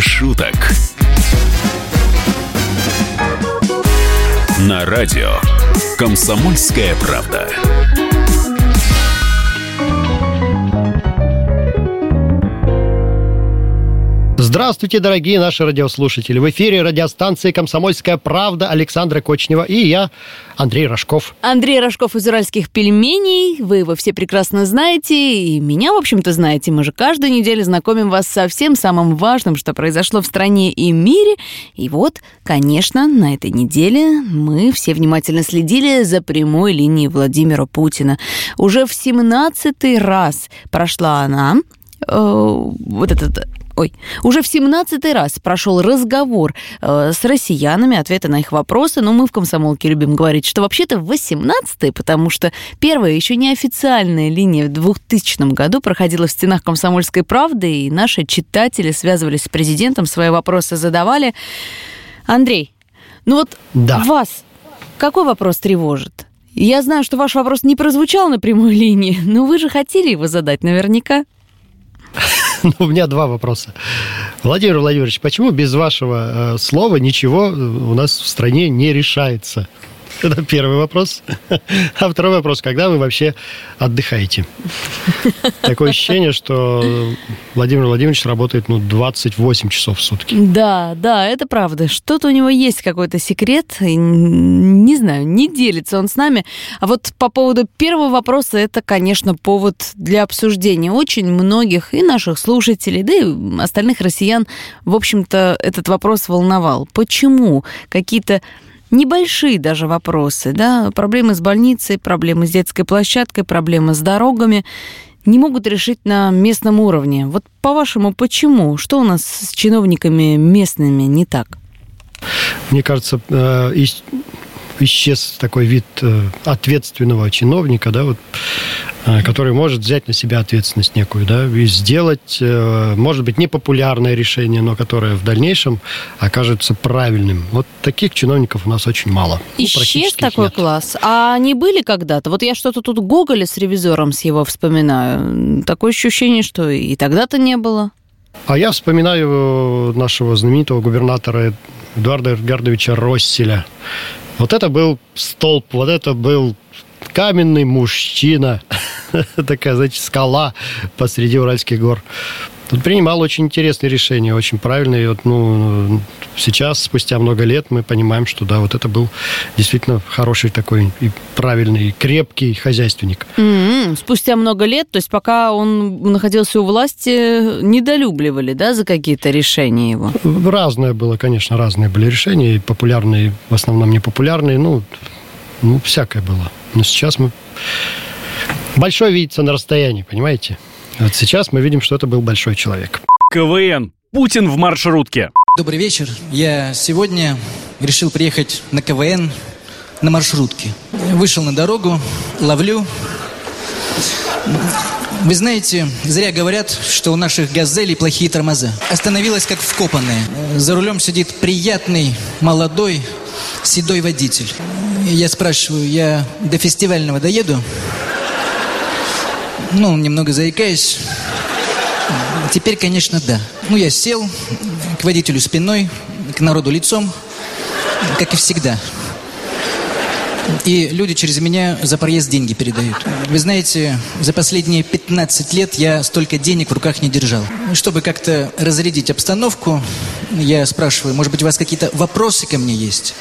Шуток. На радио «Комсомольская правда». Здравствуйте, дорогие наши радиослушатели. В эфире радиостанции «Комсомольская правда» Александра Кочнева и я, Андрей Рожков. Андрей Рожков из «Уральских пельменей». Вы его все прекрасно знаете, и меня, в общем-то, знаете. Мы же каждую неделю знакомим вас со всем самым важным, что произошло в стране и мире. И вот, конечно, на этой неделе мы все внимательно следили за прямой линией Владимира Путина. Уже в 17 раз прошла она, э, вот этот ой, уже в 17 раз прошел разговор э, с россиянами, ответы на их вопросы, но мы в комсомолке любим говорить, что вообще-то в 18 потому что первая еще неофициальная линия в 2000 году проходила в стенах комсомольской правды, и наши читатели связывались с президентом, свои вопросы задавали. Андрей, ну вот Да. вас какой вопрос тревожит? Я знаю, что ваш вопрос не прозвучал на прямой линии, но вы же хотели его задать наверняка. Ну, у меня два вопроса. Владимир Владимирович, почему без вашего э, слова ничего э, у нас в стране не решается? Это первый вопрос. А второй вопрос, когда вы вообще отдыхаете? Такое ощущение, что Владимир Владимирович работает ну, 28 часов в сутки. Да, да, это правда. Что-то у него есть какой-то секрет. Не знаю, не делится он с нами. А вот по поводу первого вопроса, это, конечно, повод для обсуждения очень многих и наших слушателей, да и остальных россиян, в общем-то, этот вопрос волновал. Почему какие-то небольшие даже вопросы, да, проблемы с больницей, проблемы с детской площадкой, проблемы с дорогами не могут решить на местном уровне. Вот по-вашему, почему? Что у нас с чиновниками местными не так? Мне кажется, э, ис- исчез такой вид э, ответственного чиновника, да, вот, который может взять на себя ответственность некую, да, и сделать, э, может быть, непопулярное решение, но которое в дальнейшем окажется правильным. Вот таких чиновников у нас очень мало. Ну, Исчез их такой нет. класс. А они были когда-то? Вот я что-то тут Гоголя с ревизором с его вспоминаю. Такое ощущение, что и тогда-то не было. А я вспоминаю нашего знаменитого губернатора Эдуарда Эдгардовича Росселя. Вот это был столб, вот это был каменный мужчина, такая, знаете, скала посреди Уральских гор. Он принимал очень интересные решения, очень правильные. И вот, ну, сейчас, спустя много лет, мы понимаем, что да, вот это был действительно хороший такой и правильный, и крепкий хозяйственник. М-м, Спустя много лет, то есть пока он находился у власти, недолюбливали, да, за какие-то решения его? Разное было, конечно, разные были решения, и популярные, в основном непопулярные, ну, ну, всякое было. Но сейчас мы... Большой видится на расстоянии, понимаете? Вот сейчас мы видим, что это был большой человек. КВН. Путин в маршрутке. Добрый вечер. Я сегодня решил приехать на КВН на маршрутке. Вышел на дорогу, ловлю. Вы знаете, зря говорят, что у наших газелей плохие тормоза. Остановилась как вкопанная. За рулем сидит приятный, молодой, седой водитель. Я спрашиваю, я до фестивального доеду? Ну, немного заикаясь. Теперь, конечно, да. Ну, я сел к водителю спиной, к народу лицом, как и всегда. И люди через меня за проезд деньги передают. Вы знаете, за последние 15 лет я столько денег в руках не держал. Чтобы как-то разрядить обстановку, я спрашиваю, может быть, у вас какие-то вопросы ко мне есть?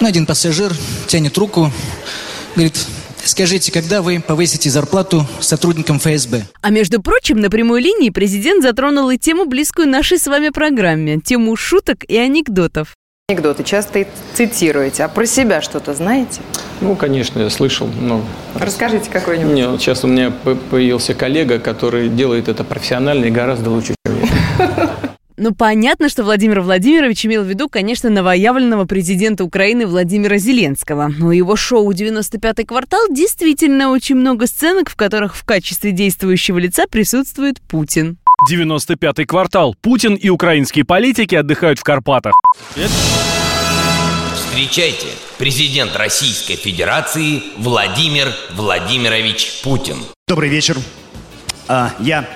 Ну, один пассажир тянет руку, говорит, скажите, когда вы повысите зарплату сотрудникам ФСБ? А между прочим, на прямой линии президент затронул и тему, близкую нашей с вами программе, тему шуток и анекдотов. Анекдоты часто цитируете. А про себя что-то знаете? Ну, конечно, я слышал, но Расскажите какой-нибудь. мне, вот сейчас у меня появился коллега, который делает это профессионально и гораздо лучше, чем я. Ну, понятно, что Владимир Владимирович имел в виду, конечно, новоявленного президента Украины Владимира Зеленского. У его шоу «95-й квартал» действительно очень много сценок, в которых в качестве действующего лица присутствует Путин. 95-й квартал. Путин и украинские политики отдыхают в Карпатах. Встречайте, президент Российской Федерации Владимир Владимирович Путин. Добрый вечер. А, Я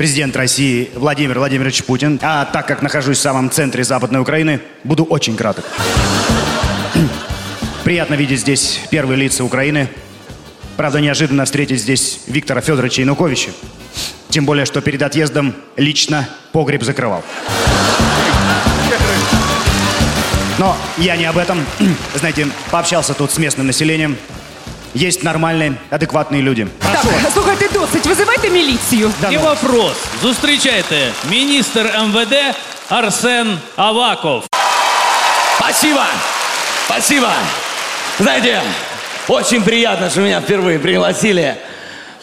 президент России Владимир Владимирович Путин. А так как нахожусь в самом центре Западной Украины, буду очень краток. Приятно видеть здесь первые лица Украины. Правда, неожиданно встретить здесь Виктора Федоровича Януковича. Тем более, что перед отъездом лично погреб закрывал. Но я не об этом. Знаете, пообщался тут с местным населением Есть нормальные, адекватные люди. Так, слухайте досить, визивайте міліцію. Да І ну. вопрос. Зустрічайте, міністр МВД Арсен Аваков. Спасибо! Спасибо! Знаете, очень приятно, что меня впервые пригласили,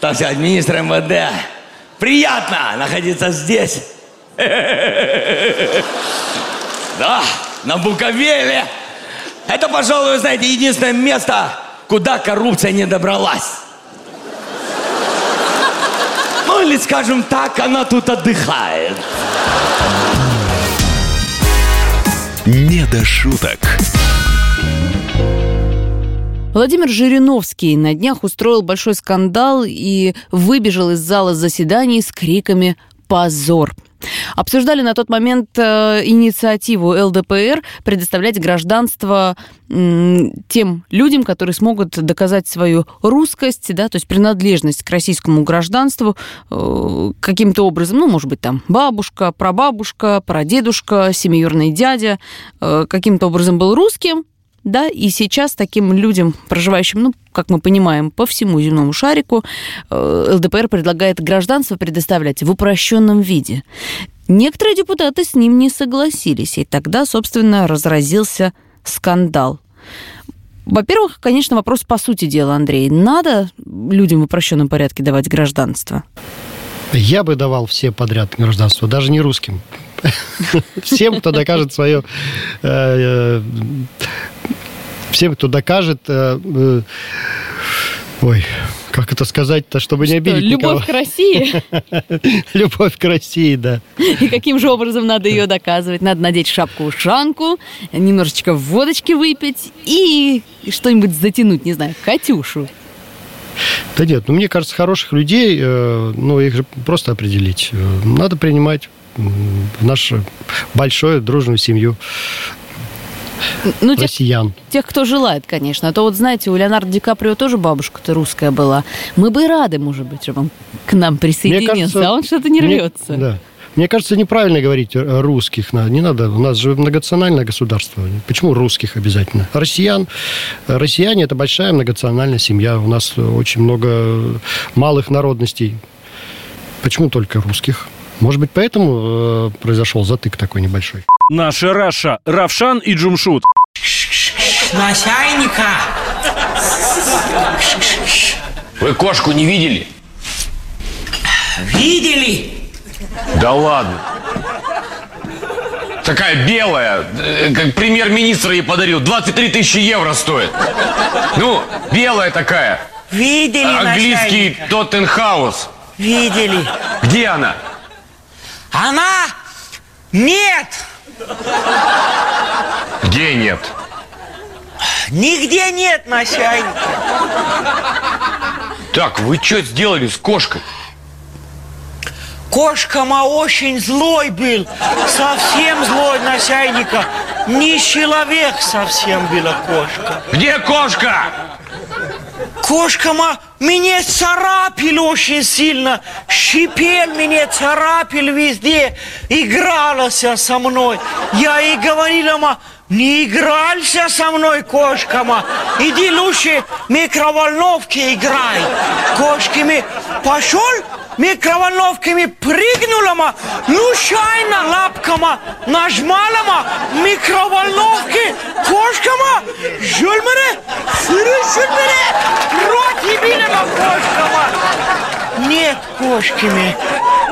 так сказать, министр МВД. Приятно находиться здесь. Да, на Буковеле. Это, пожалуй, вы знаете, единственное место, куда коррупция не добралась. Ну, или, скажем так, она тут отдыхает. «Не до шуток». Владимир Жириновский на днях устроил большой скандал и выбежал из зала заседаний с криками «Позор!». Обсуждали на тот момент э, инициативу ЛДПР предоставлять гражданство м, тем людям, которые смогут доказать свою русскость, да, то есть принадлежность к российскому гражданству э, каким-то образом, ну, может быть, там бабушка, прабабушка, прадедушка, семиюрный дядя э, каким-то образом был русским, да, и сейчас таким людям, проживающим, ну, как мы понимаем, по всему земному шарику, э, ЛДПР предлагает гражданство предоставлять в упрощенном виде. Некоторые депутаты с ним не согласились, и тогда, собственно, разразился скандал. Во-первых, конечно, вопрос по сути дела, Андрей. Надо людям в упрощенном порядке давать гражданство? Я бы давал все подряд гражданство, даже не русским. Всем, кто докажет свое... э, э, Всем, кто докажет... э, Ой, как это сказать-то, чтобы не обидеть Любовь к? России? Любовь к России, да. И каким же образом надо ее доказывать? Надо надеть шапку-ушанку, немножечко водочки выпить и что-нибудь затянуть, не знаю, Катюшу. Да нет, ну мне кажется, хороших людей, ну их же просто определить. Надо принимать в нашу большую дружную семью Ну, тех, россиян. тех, кто желает, конечно. А то вот, знаете, у Леонардо Ди Каприо тоже бабушка-то русская была. Мы бы и рады, может быть, чтобы он к нам присоединился, а он что-то не мне- рвется. да. Мне кажется, неправильно говорить русских. Не надо. У нас же многонациональное государство. Почему русских обязательно? Россиян. Россияне – это большая многонациональная семья. У нас очень много малых народностей. Почему только русских? Может быть, поэтому э, произошел затык такой небольшой. Наша Раша, Равшан и Джумшут. Начальника! Вы кошку не видели? Видели? Да ладно. Такая белая, э, как премьер-министр ей подарил. 23 тысячи евро стоит. Ну, белая такая. Видели, Английский начальника? Тоттенхаус. Видели. Где она? Она? Нет! Где нет? Нигде нет начальника. Так, вы что сделали с кошкой? Кошка ма очень злой был. Совсем злой начальника. Не человек совсем была кошка. Где кошка? Кошка ма меня царапил очень сильно. Шипел меня, царапил везде. Игралась со мной. Я ей говорила, ма, не играйся со мной, кошка ма. Иди лучше в микроволновке играй. Кошками пошел, микроволновками прыгнула, ма, случайно лапкама нажмала, ма, микроволновки, кошка ма, жül мене, сырышит мене, рот ебили, ма, кошка ма. Нет кошками.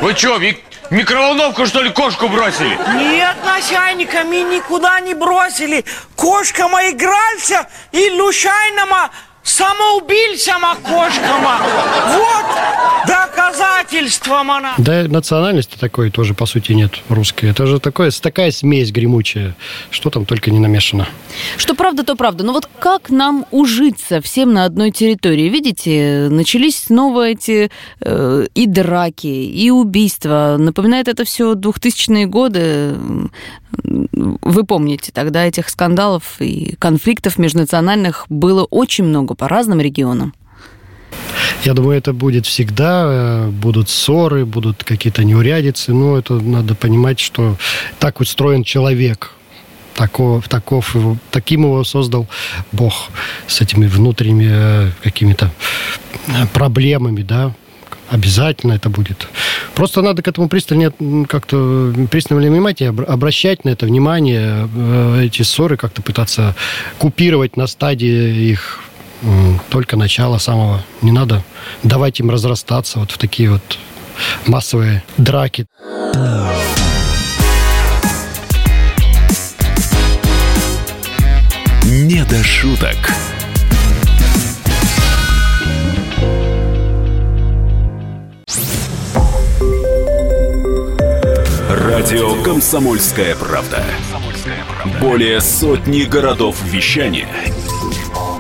Вы что, в микроволновку, что ли, кошку бросили? Нет, начальника, мы никуда не бросили. Кошка ма игрался и случайно ма самоубийца ма кошка ма. Вот доказательство. государством она. Да, национальности такой тоже, по сути, нет русской. Это же такое, такая смесь гремучая, что там только не намешано. Что правда, то правда. Но вот как нам ужиться всем на одной территории? Видите, начались снова эти э, и драки, и убийства. Напоминает это все 2000-е годы. Вы помните, тогда этих скандалов и конфликтов межнациональных было очень много по разным регионам. Я думаю, это будет всегда. э, Будут ссоры, будут какие-то неурядицы. Но это надо понимать, что так устроен человек. Таков, таков таким его создал Бог с этими внутренними э, какими-то э, проблемами, да, обязательно это будет. Просто надо к этому пристально м, как-то пристально внимание обра- обращать на это внимание, эти ссоры как-то пытаться купировать на стадии их только начала самого. Не надо давать им разрастаться вот в такие вот массовые драки. Не до шуток. Радио «Комсомольская правда». Более сотни городов вещания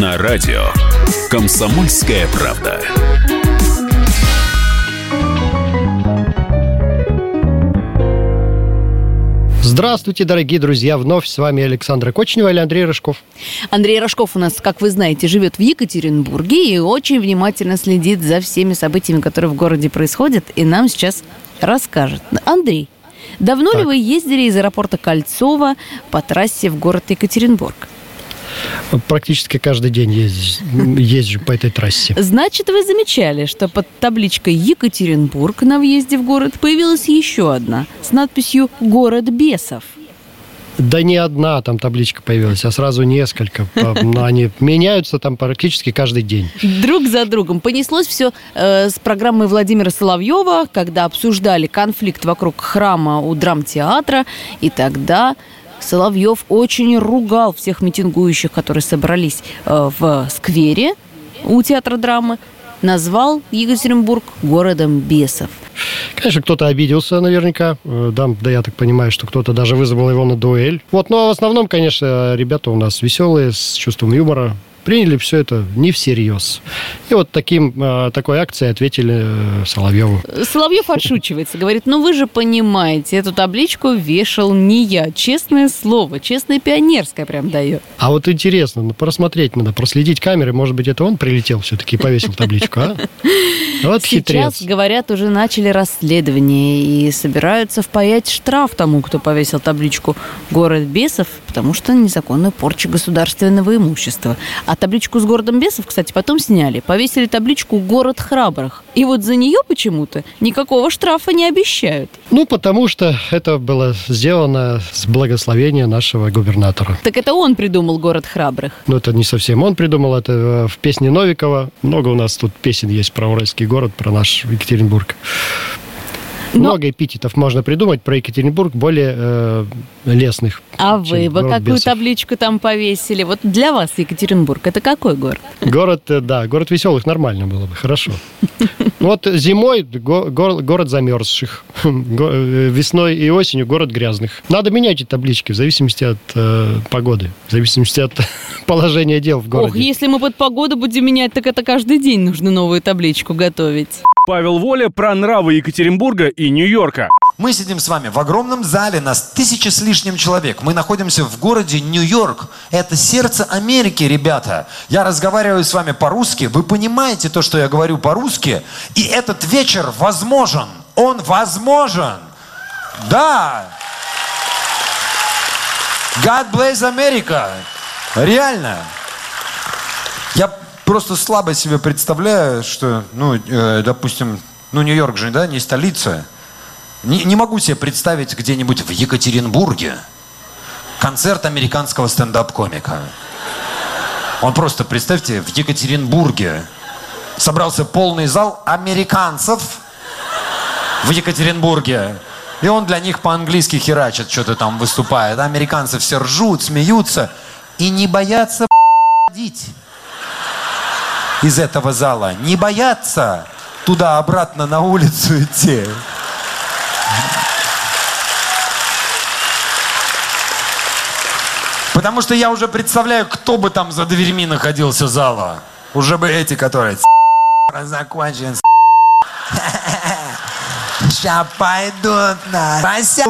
На радио «Комсомольская правда». Здравствуйте, дорогие друзья! Вновь с вами Александра Кочнева или Андрей Рыжков. Андрей Рожков у нас, как вы знаете, живет в Екатеринбурге и очень внимательно следит за всеми событиями, которые в городе происходят, и нам сейчас расскажет. Андрей, давно ли вы ездили из аэропорта Кольцова по трассе в город Екатеринбург? Практически каждый день езжу, езжу по этой трассе. Значит, вы замечали, что под табличкой Екатеринбург на въезде в город появилась еще одна с надписью «Город бесов». Да не одна там табличка появилась, а сразу несколько. Но Они меняются там практически каждый день. Друг за другом. Понеслось все э, с программы Владимира Соловьева, когда обсуждали конфликт вокруг храма у драмтеатра, и тогда Соловьев очень ругал всех митингующих, которые собрались э, в сквере у театра драмы, назвал Екатеринбург городом бесов. Конечно, кто-то обиделся наверняка. Э, Да, да, я так понимаю, что кто-то даже вызвал его на дуэль. Вот, но в основном, конечно, ребята у нас веселые, с чувством юмора. Приняли все это не всерьез. И вот таким, э, такой акцией ответили э, Соловьеву. Соловьев отшучивается, говорит, ну вы же понимаете, эту табличку вешал не я. Честное слово, честное пионерское прям дает. А вот интересно, ну, просмотреть надо, проследить камеры. Может быть, это он прилетел все-таки и повесил табличку, а? Вот Сейчас, хитрец. говорят, уже начали расследование и собираются впаять штраф тому, кто повесил табличку «Город бесов», потому что незаконную порчу государственного имущества. А табличку с городом бесов, кстати, потом сняли. Повесили табличку «Город храбрых». И вот за нее почему-то никакого штрафа не обещают. Ну, потому что это было сделано с благословения нашего губернатора. Так это он придумал «Город храбрых». Ну, это не совсем он придумал, это э, в песне Новикова. Много у нас тут песен есть про Уральский город, про наш Екатеринбург. Много эпитетов можно придумать про Екатеринбург, более э, лесных. А вы бы какую бесов. табличку там повесили? Вот для вас Екатеринбург это какой город? Город, э, да, город веселых нормально было бы, хорошо. Вот зимой го- гор- город замерзших, э, весной и осенью город грязных. Надо менять эти таблички в зависимости от э, погоды, в зависимости от положения дел в городе. Ох, если мы под погоду будем менять, так это каждый день нужно новую табличку готовить. Павел Воля про нравы Екатеринбурга и Нью-Йорка. Мы сидим с вами в огромном зале, нас тысяча с лишним человек. Мы находимся в городе Нью-Йорк. Это сердце Америки, ребята. Я разговариваю с вами по-русски. Вы понимаете то, что я говорю по-русски? И этот вечер возможен. Он возможен. Да. God bless America. Реально. Я просто слабо себе представляю, что, ну, э, допустим, ну, Нью-Йорк же, да, не столица. Не, не могу себе представить где-нибудь в Екатеринбурге концерт американского стендап-комика. Он просто, представьте, в Екатеринбурге собрался полный зал американцев в Екатеринбурге. И он для них по-английски херачит, что-то там выступает. Американцы все ржут, смеются и не боятся ходить из этого зала. Не боятся туда-обратно на улицу идти. Потому что я уже представляю, кто бы там за дверьми находился зала. Уже бы эти, которые закончен. Ща пойдут на. Вася,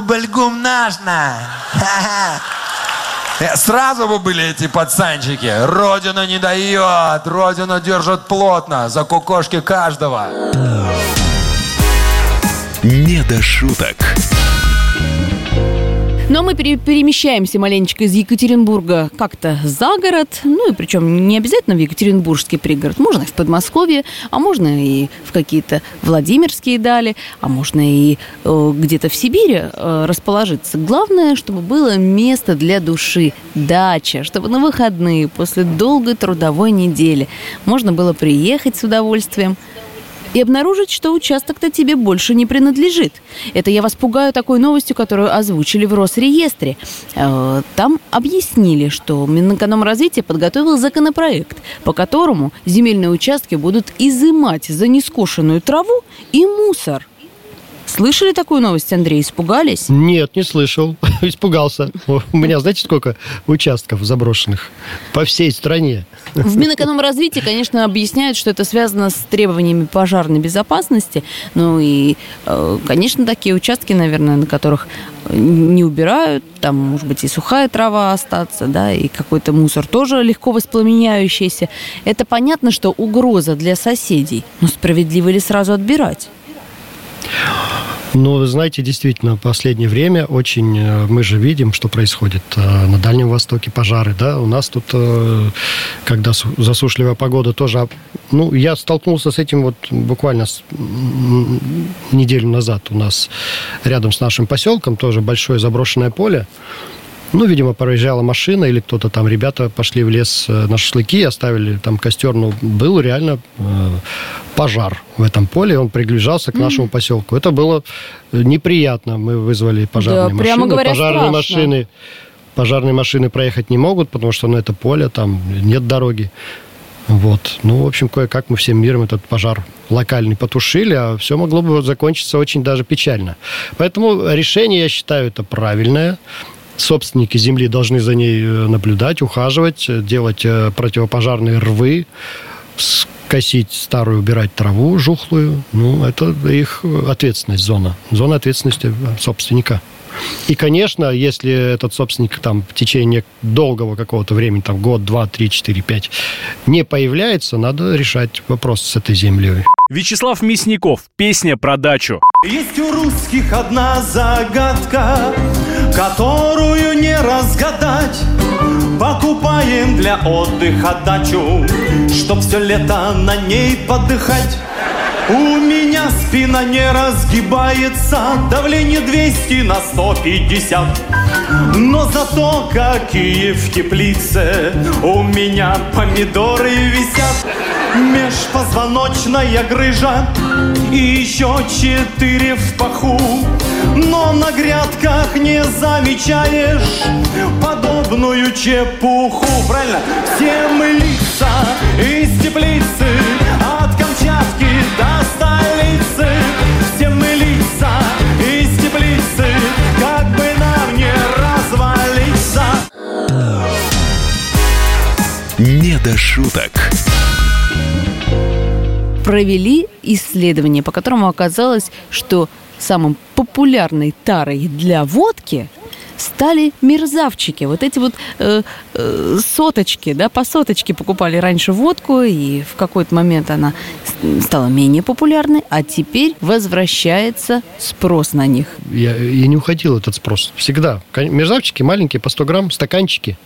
наш на. Сразу бы были эти пацанчики. Родина не дает, Родина держит плотно, за кукошки каждого. Не до шуток. Но мы пере- перемещаемся маленечко из Екатеринбурга как-то за город. Ну и причем не обязательно в Екатеринбургский пригород. Можно и в Подмосковье, а можно и в какие-то Владимирские дали, а можно и э, где-то в Сибири э, расположиться. Главное, чтобы было место для души, дача, чтобы на выходные после долгой трудовой недели можно было приехать с удовольствием, и обнаружить, что участок-то тебе больше не принадлежит. Это я вас пугаю такой новостью, которую озвучили в Росреестре. Э, Там объяснили, что Минэкономразвитие подготовил законопроект, по которому земельные участки будут изымать за нескошенную траву и мусор. Слышали такую новость, Андрей? Испугались? Нет, не слышал. Испугался. У меня, знаете, сколько участков заброшенных? По всей стране. В Минэкономразвитии, конечно, объясняют, что это связано с требованиями пожарной безопасности. Ну и, э, конечно, такие участки, наверное, на которых не убирают, там, может быть, и сухая трава остаться, да, и какой-то мусор тоже легко воспламеняющийся. Это понятно, что угроза для соседей. Но справедливо ли сразу отбирать? Ну, вы знаете, действительно, в последнее время очень э, мы же видим, что происходит э, на Дальнем Востоке пожары, да, у нас тут, э, когда су- засушливая погода тоже, об- ну, я столкнулся с этим вот буквально неделю назад у нас рядом с нашим поселком тоже большое заброшенное поле, ну, видимо, проезжала машина или кто-то там, ребята пошли в лес э, на шашлыки, оставили там костер. Ну, был реально э, пожар в этом поле, он приближался к нашему поселку. Это было э, неприятно. Мы вызвали пожарные Да, прямо машины. говоря, пожарные страшно. машины Пожарные машины проехать не могут, потому что ну, это поле, там нет дороги. Вот. Ну, в общем, кое-как мы всем миром этот пожар локальный потушили, а все могло бы закончиться очень даже печально. Поэтому решение, я считаю, это правильное. Собственники земли должны за ней э, наблюдать, ухаживать, э, делать э, противопожарные рвы, скосить старую, убирать траву жухлую. Ну, это их ответственность, зона. Зона ответственности собственника. И, конечно, если этот собственник там в течение долгого какого-то времени, там год, два, три, четыре, пять, не появляется, надо решать вопрос с этой землей. Вячеслав Мясников. Песня про дачу. Есть у русских одна загадка, которую не разгадать. Покупаем для отдыха дачу, чтоб все лето на ней подыхать. У меня спина не разгибается, давление 200 на 150. Но зато какие в теплице у меня помидоры висят. Межпозвоночная грыжа и еще четыре в паху. Но на грядках не замечаешь подобную чепуху. Правильно? Все мы лица из теплицы от Камчатки до столицы. Все мы лица из теплицы, как бы нам не развалиться. Не до шуток. провели исследование, по которому оказалось, что самым популярной тарой для водки стали мерзавчики. Вот эти вот э, э, соточки, да, по соточке покупали раньше водку, и в какой-то момент она стала менее популярной, а теперь возвращается спрос на них. Я, и не уходил этот спрос. Всегда. Мерзавчики маленькие, по 100 грамм, стаканчики.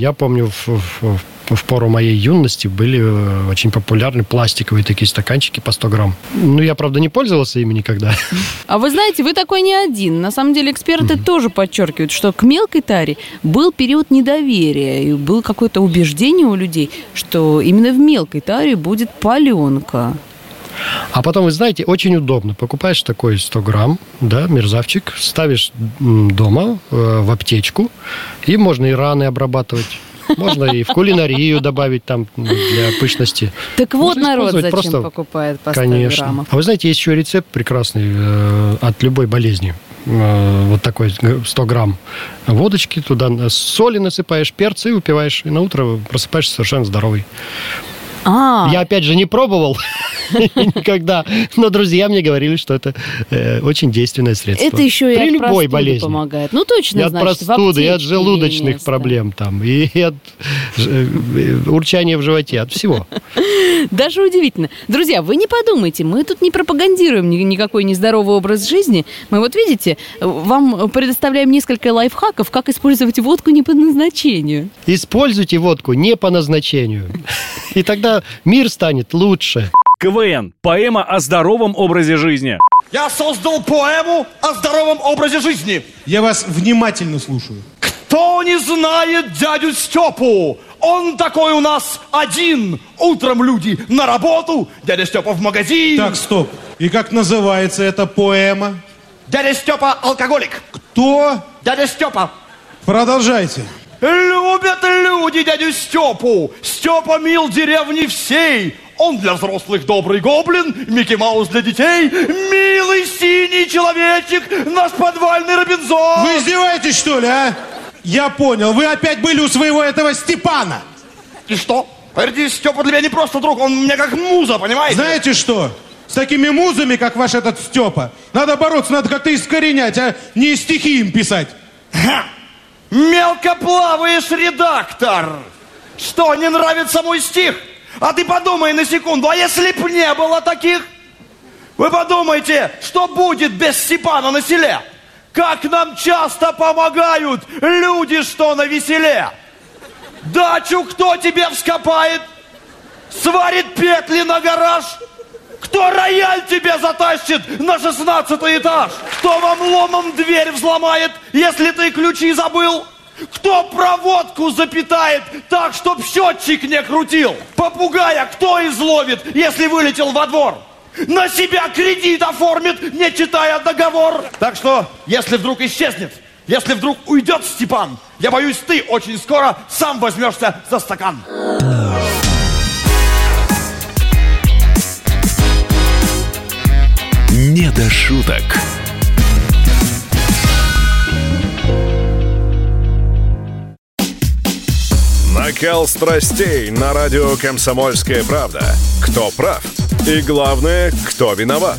Я помню, в, в- в пору моей юности были э, очень популярны пластиковые такие стаканчики по 100 грамм. Ну, я, правда, не пользовался ими никогда. А вы знаете, вы такой не один. На самом деле эксперты тоже подчеркивают, что к мелкой таре был период недоверия, и было какое-то убеждение у людей, что именно в мелкой таре будет паленка. А потом, вы знаете, очень удобно. Покупаешь такой 100 грамм, да, мерзавчик, ставишь дома э, в аптечку, и можно и раны обрабатывать. Можно и в кулинарию добавить там для пышности. Так вот Можно народ зачем просто- покупает по 100 Конечно. граммов. А вы знаете, есть еще рецепт прекрасный э, от любой болезни. Э, вот такой э, 100 грамм водочки, туда соли насыпаешь, перца и выпиваешь. И на утро просыпаешься совершенно здоровый. А, Я, опять же, не пробовал никогда, но друзья мне говорили, что это э, очень действенное средство. это еще и При от любой болезни. помогает. Ну, точно, И от значит, простуды, и от желудочных место. проблем там, и от э, э, урчания в животе, от всего. Даже удивительно. Друзья, вы не подумайте, мы тут не пропагандируем ни- никакой нездоровый образ жизни. Мы вот видите, вам предоставляем несколько лайфхаков, как использовать водку не по назначению. Используйте водку не по назначению, и тогда мир станет лучше. КВН. Поэма о здоровом образе жизни. Я создал поэму о здоровом образе жизни. Я вас внимательно слушаю. Кто не знает дядю Степу? Он такой у нас один. Утром люди на работу, дядя Степа в магазин. Так, стоп. И как называется эта поэма? Дядя Степа алкоголик. Кто? Дядя Степа. Продолжайте. Любят люди дядю Степу. Степа мил деревни всей. Он для взрослых добрый гоблин, Микки Маус для детей, милый синий человечек, наш подвальный Робинзон. Вы издеваетесь, что ли, а? Я понял. Вы опять были у своего этого Степана. И что? Поверьте, Степа для меня не просто друг, он мне как муза, понимаете? Знаете что? С такими музами, как ваш этот Степа, надо бороться, надо как-то искоренять, а не стихи им писать. Мелко плаваешь, редактор! Что, не нравится мой стих? А ты подумай на секунду, а если б не было таких? Вы подумайте, что будет без Степана на селе? Как нам часто помогают люди, что на веселе? Дачу кто тебе вскопает? Сварит петли на гараж? Кто рояль тебе затащит на шестнадцатый этаж? Кто вам ломом дверь взломает, если ты ключи забыл? Кто проводку запитает так, чтоб счетчик не крутил? Попугая кто изловит, если вылетел во двор? На себя кредит оформит, не читая договор. Так что, если вдруг исчезнет, если вдруг уйдет Степан, я боюсь, ты очень скоро сам возьмешься за стакан. «Не до шуток». Накал страстей на радио «Комсомольская правда». Кто прав? И главное, кто виноват?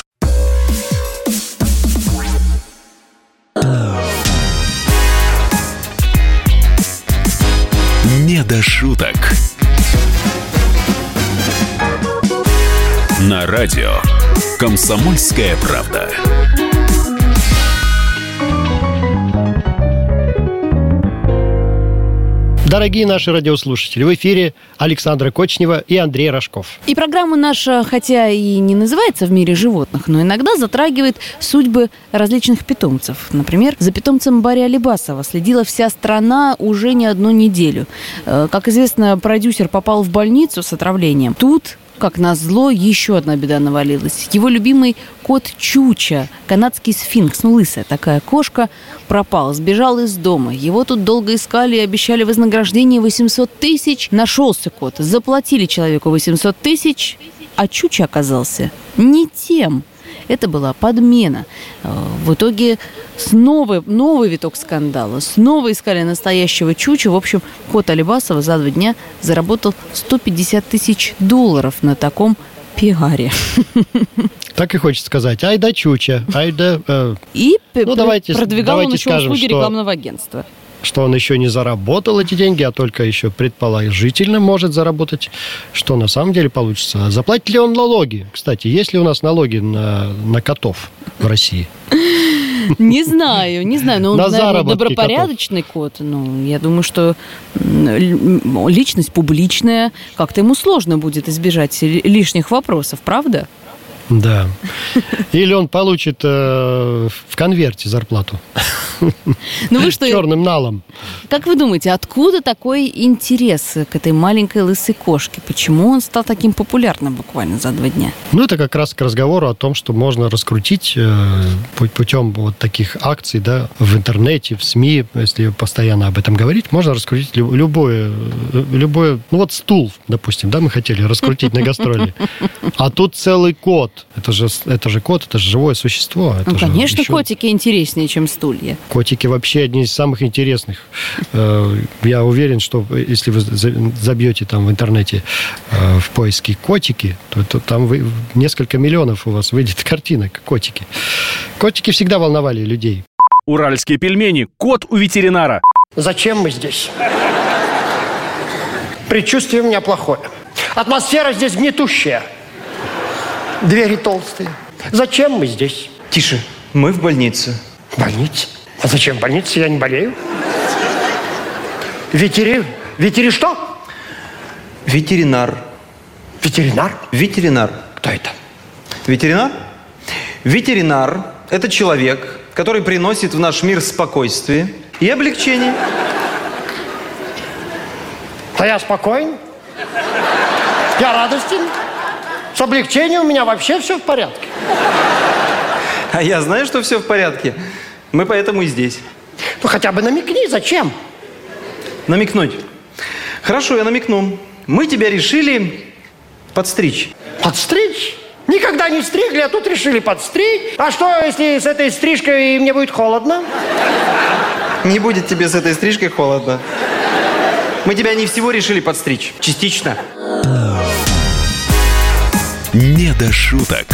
До шуток». На радио «Комсомольская правда». Дорогие наши радиослушатели, в эфире Александра Кочнева и Андрей Рожков. И программа наша, хотя и не называется «В мире животных», но иногда затрагивает судьбы различных питомцев. Например, за питомцем Барри Алибасова следила вся страна уже не одну неделю. Э, Как известно, продюсер попал в больницу с отравлением. Тут как назло, еще одна беда навалилась. Его любимый кот Чуча, канадский сфинкс, ну лысая такая кошка, пропал, сбежал из дома. Его тут долго искали и обещали вознаграждение 800 тысяч. Нашелся кот, заплатили человеку 800 тысяч, а Чуча оказался не тем. Это была подмена. Э, В итоге Снова новый виток скандала. Снова искали настоящего чуча. В общем, кот Алибасова за два дня заработал 150 тысяч долларов на таком пиаре. Так и хочется сказать. Ай да чуча, ай да... э, И Ну, давайте- продвигал он давайте еще скажем, услуги что- рекламного агентства. Что он еще не заработал эти деньги, а только еще предположительно может заработать, что на самом деле получится. А Заплатит ли он налоги? Кстати, есть ли у нас налоги на, на котов в России? Не знаю, не знаю, но он, На наверное, добропорядочный кот. Ну, я думаю, что личность публичная, как-то ему сложно будет избежать ли- лишних вопросов, правда? Да. Или он получит э, в конверте зарплату. Ну вы что, Черным налом. как вы думаете, откуда такой интерес к этой маленькой лысой кошке? Почему он стал таким популярным буквально за два дня? Ну, это как раз к разговору о том, что можно раскрутить э, пу- путем вот таких акций, да, в интернете, в СМИ, если постоянно об этом говорить, можно раскрутить лю- любое, э, любое, ну вот стул, допустим, да, мы хотели раскрутить на гастроли, а тут целый кот. Это же, это же кот, это же живое существо. Это Ну, же конечно, еще- котики интереснее, чем стулья. Котики вообще одни из самых интересных. Э, Я уверен, что если вы за- забьете там в интернете э, в поиске котики, то, то там вы- несколько миллионов у вас выйдет картинок котики. Котики всегда волновали людей. Уральские пельмени. Кот у ветеринара. Зачем мы здесь? Предчувствие у меня плохое. Атмосфера здесь гнетущая. Двери толстые. Зачем мы здесь? Тише, мы в больнице. В больнице? А зачем в больнице? Я не болею. Ветери... Ветери что? Ветеринар. Ветеринар? Ветеринар. Кто это? Ветеринар? Ветеринар – это человек, который приносит в наш мир спокойствие и облегчение. Да я спокоен. Я радостен. С облегчением у меня вообще все в порядке. А я знаю, что все в порядке. Мы поэтому и здесь. Ну хотя бы намекни, зачем? Намекнуть. Хорошо, я намекну. Мы тебя решили подстричь. Подстричь? Никогда не стригли, а тут решили подстричь. А что, если с этой стрижкой мне будет холодно? Не будет тебе с этой стрижкой холодно. Мы тебя не всего решили подстричь. Частично. Не до шуток.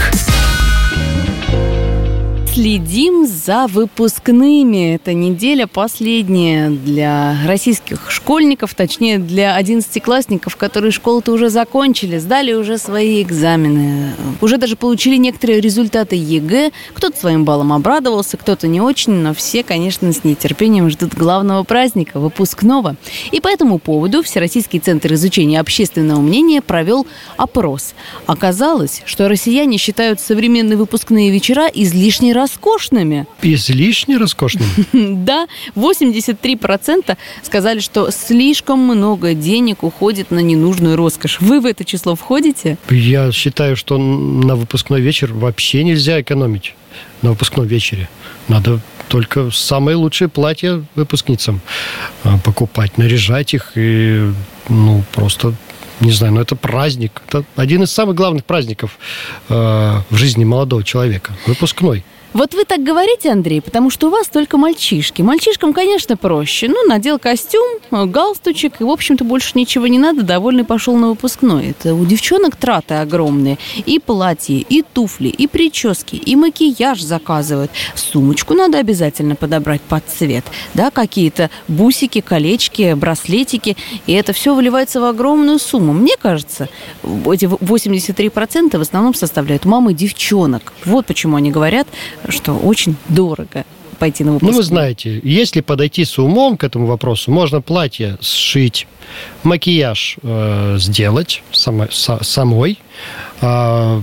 Следим за выпускными. Эта неделя последняя для российских школьников, точнее для одиннадцатиклассников, которые школу-то уже закончили, сдали уже свои экзамены, уже даже получили некоторые результаты ЕГЭ. Кто-то своим баллом обрадовался, кто-то не очень, но все, конечно, с нетерпением ждут главного праздника, выпускного. И по этому поводу Всероссийский центр изучения общественного мнения провел опрос. Оказалось, что россияне считают современные выпускные вечера излишне роскошными. Излишне роскошным? Да, 83% сказали, что слишком много денег уходит на ненужную роскошь. Вы в это число входите? Я считаю, что на выпускной вечер вообще нельзя экономить. На выпускном вечере. Надо только самые лучшие платья выпускницам а, покупать, наряжать их и, ну, просто не знаю, но это праздник. Это один из самых главных праздников э, в жизни молодого человека. Выпускной. Вот вы так говорите, Андрей, потому что у вас только мальчишки. Мальчишкам, конечно, проще. Ну, надел костюм, э, галстучек, и, в общем-то, больше ничего не надо, довольный пошел на выпускной. Это у девчонок траты огромные. И платье, и туфли, и прически, и макияж заказывают. Сумочку надо обязательно подобрать под цвет. Да, какие-то бусики, колечки, браслетики. И это все выливается в огромную сумму. Мне кажется, эти 83% в основном составляют мамы девчонок. Вот почему они говорят, что очень дорого пойти на выпускной. Ну, вы знаете, если подойти с умом к этому вопросу, можно платье сшить, макияж э, сделать само- са- самой, а,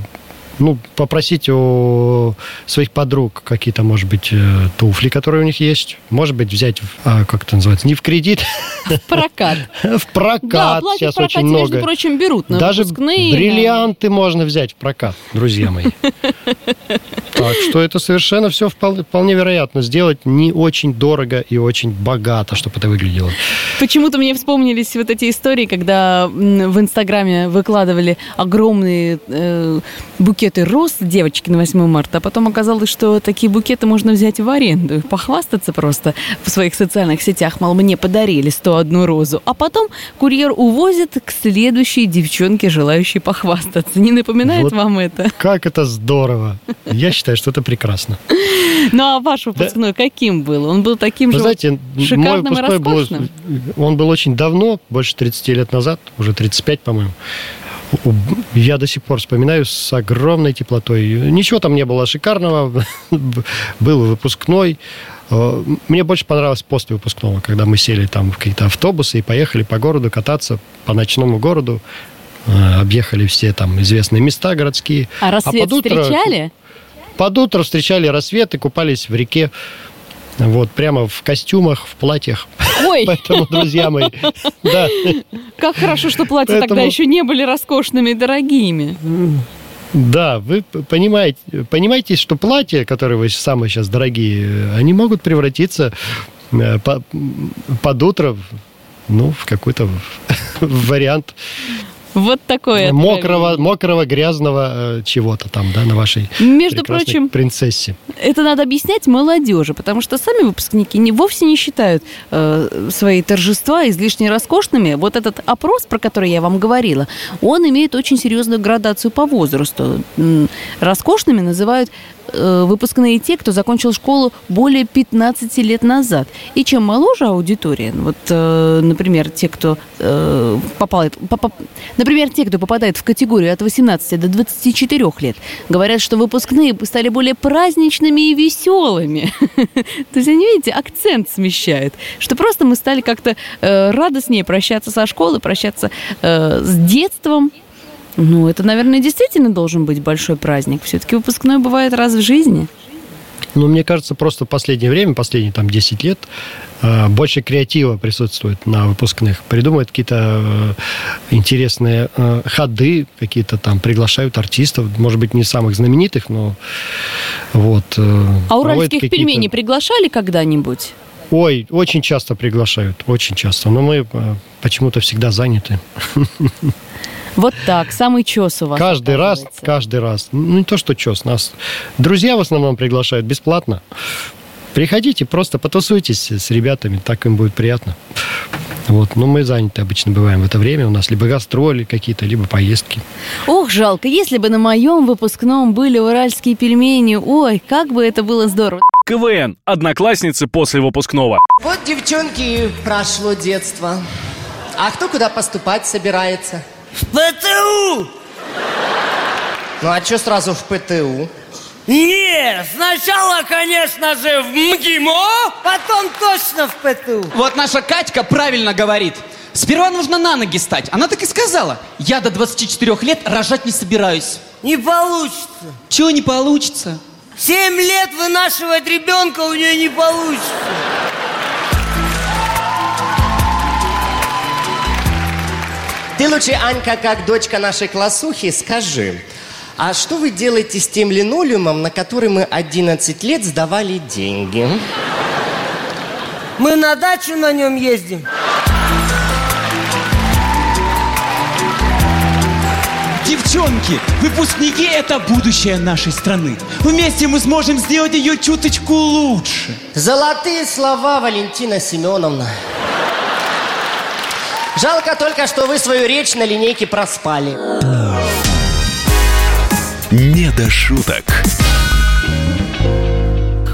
ну, попросить у своих подруг какие-то, может быть, э, туфли, которые у них есть. Может быть, взять, а, как это называется, не в кредит, В прокат. в прокат. Да, в Сейчас прокате, очень много. между прочим, берут на Даже выпускные. бриллианты можно взять в прокат, друзья мои. Так что это совершенно все вполне, вполне вероятно. Сделать не очень дорого и очень богато, чтобы это выглядело. Почему-то мне вспомнились вот эти истории, когда в Инстаграме выкладывали огромные э, букеты букеты роз девочки на 8 марта, а потом оказалось, что такие букеты можно взять в аренду, похвастаться просто в своих социальных сетях, мол, мне подарили 101 розу, а потом курьер увозит к следующей девчонке, желающей похвастаться. Не напоминает Вот вам это? Как это здорово. Я считаю, что это прекрасно. Ну а ваш выпускной каким был? Он был таким Вы же знаете, шикарным и мой выпускной был, роскошным? он был очень давно, больше 30 лет назад, уже 35, по-моему. Я до сих пор вспоминаю с огромной теплотой. Ничего там не было шикарного. Был выпускной. Э, Мне больше понравилось после выпускного, когда мы сели там в какие-то автобусы и поехали по городу кататься, по ночному городу. Э, Объехали все там известные места городские. А рассвет под утро- встречали? под утро встречали рассвет и купались в реке. Вот, прямо в костюмах, в платьях. Ой! Поэтому, друзья мои, да. Как хорошо, что платья тогда Поэтому- еще не были роскошными и дорогими. Да, вы понимаете, понимаете, что платья, которые вы самые сейчас дорогие, они могут превратиться э, по- под утро ну, в какой-то вариант Вот такое. мокрого, мокрого, грязного э, чего-то там, да, на вашей Между прочим, принцессе. Это надо объяснять молодежи, потому что сами выпускники не, вовсе не считают э, свои торжества излишне роскошными. Вот этот опрос, про который я вам говорила, он имеет очень серьезную градацию по возрасту. Роскошными называют э, выпускные те, кто закончил школу более 15 лет назад. И чем моложе аудитория, вот, э, например, те, кто э, попадает, попа- например, те, кто попадает в категорию от 18 до 24 лет, говорят, что выпускные стали более праздничными и веселыми. То есть они, видите, акцент смещают, что просто мы стали как-то э, радостнее прощаться со школы, прощаться э, с детством. Ну, это, наверное, действительно должен быть большой праздник. Все-таки выпускной бывает раз в жизни. Ну, мне кажется, просто в последнее время, последние там 10 лет, э, больше креатива присутствует на выпускных. Придумывают какие-то э, интересные э, ходы, какие-то там приглашают артистов, может быть, не самых знаменитых, но вот. А уральских пельменей приглашали когда-нибудь? Ой, очень часто приглашают, очень часто. Но мы почему-то всегда заняты. Вот так, самый чес у вас. Каждый раз, каждый раз. Ну, не то, что чес, нас друзья в основном приглашают бесплатно. Приходите, просто потусуйтесь с ребятами, так им будет приятно. Вот, но мы заняты обычно бываем в это время. У нас либо гастроли какие-то, либо поездки. Ох, жалко, если бы на моем выпускном были уральские пельмени, ой, как бы это было здорово. КВН. Одноклассницы после выпускного. Вот, девчонки, прошло детство. А кто куда поступать собирается? В ПТУ! Ну а что сразу в ПТУ? Не, сначала, конечно же, в МГИМО, потом точно в ПТУ. Вот наша Катька правильно говорит. Сперва нужно на ноги стать. Она так и сказала. Я до 24 лет рожать не собираюсь. Не получится. Чего не получится? Семь лет вынашивать ребенка у нее не получится. Ты лучше, Анька, как дочка нашей классухи, скажи, а что вы делаете с тем линолеумом, на который мы 11 лет сдавали деньги? Мы на дачу на нем ездим. Девчонки, выпускники – это будущее нашей страны. Вместе мы сможем сделать ее чуточку лучше. Золотые слова, Валентина Семеновна. Жалко только, что вы свою речь на линейке проспали. Не до шуток.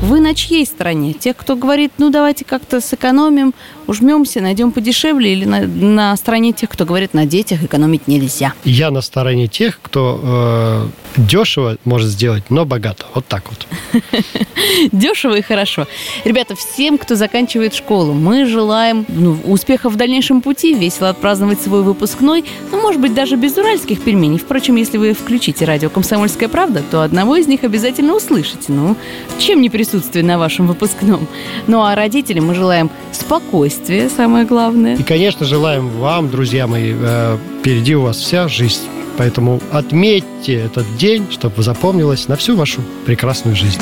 Вы на чьей стороне? Тех, кто говорит, ну давайте как-то сэкономим, ужмемся, найдем подешевле, или на, на стороне тех, кто говорит, на детях экономить нельзя? Я на стороне тех, кто э, дешево может сделать, но богато. Вот так вот. Дешево и хорошо. Ребята, всем, кто заканчивает школу, мы желаем ну, успеха в дальнейшем пути, весело отпраздновать свой выпускной, ну, может быть, даже без уральских пельменей. Впрочем, если вы включите радио «Комсомольская правда», то одного из них обязательно услышите. Ну, чем не присутствие на вашем выпускном? Ну, а родителям мы желаем спокойствия, самое главное. И, конечно, желаем вам, друзья мои, э, впереди у вас вся жизнь. Поэтому отметьте этот день, чтобы запомнилось на всю вашу прекрасную жизнь.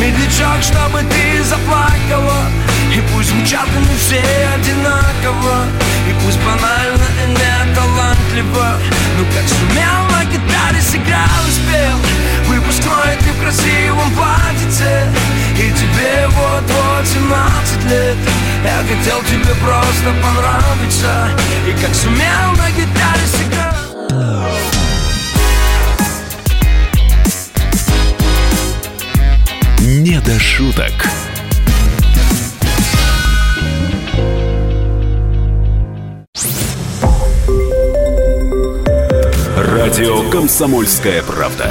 Медлячок, чтобы ты заплакала И пусть звучат они все одинаково И пусть банально и не талантливо Ну как сумел, на гитаре сыграл и спел Выпускной в красивом платьице И тебе вот-вот 17 лет Я хотел тебе просто понравиться И как сумел, на гитаре сыграл Не до шуток. Радио «Комсомольская правда».